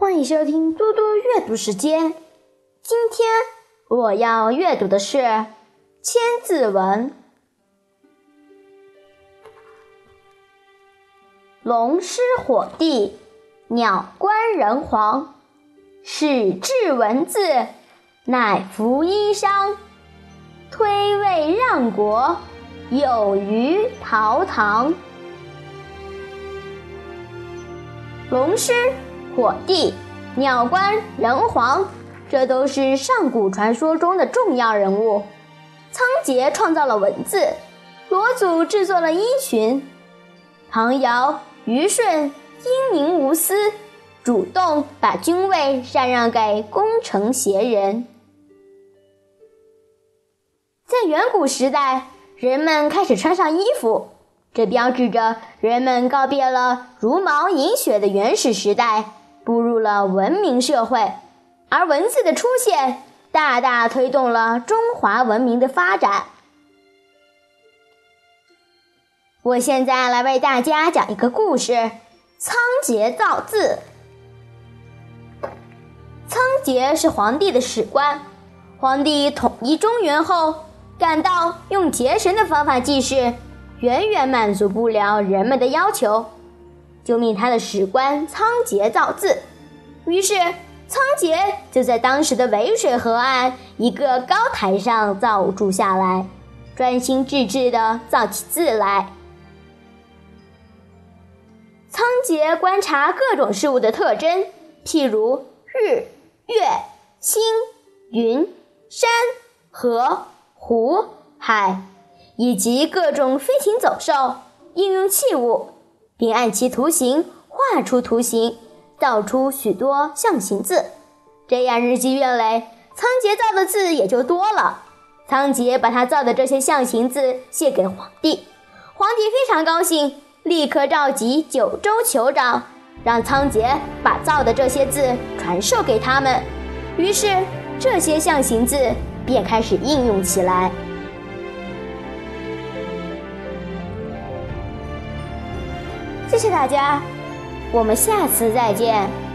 欢迎收听嘟嘟阅读时间。今天我要阅读的是《千字文》。龙师火帝，鸟官人皇，始制文字，乃服衣裳，推位让国，有于陶唐。龙师。火帝、鸟官、人皇，这都是上古传说中的重要人物。仓颉创造了文字，罗祖制作了衣裙，唐尧、虞舜英明无私，主动把君位禅让给功臣贤人。在远古时代，人们开始穿上衣服，这标志着人们告别了茹毛饮血的原始时代。了文明社会，而文字的出现大大推动了中华文明的发展。我现在来为大家讲一个故事：仓颉造字。仓颉是皇帝的史官，皇帝统一中原后，感到用结绳的方法记事远远满足不了人们的要求。就命他的史官仓颉造字，于是仓颉就在当时的渭水河岸一个高台上造住下来，专心致志地造起字来。仓颉观察各种事物的特征，譬如日、月、星、云、山、河、湖、海，以及各种飞禽走兽、应用器物。并按其图形画出图形，造出许多象形字。这样日积月累，仓颉造的字也就多了。仓颉把他造的这些象形字献给皇帝，皇帝非常高兴，立刻召集九州酋长，让仓颉把造的这些字传授给他们。于是，这些象形字便开始应用起来。谢谢大家，我们下次再见。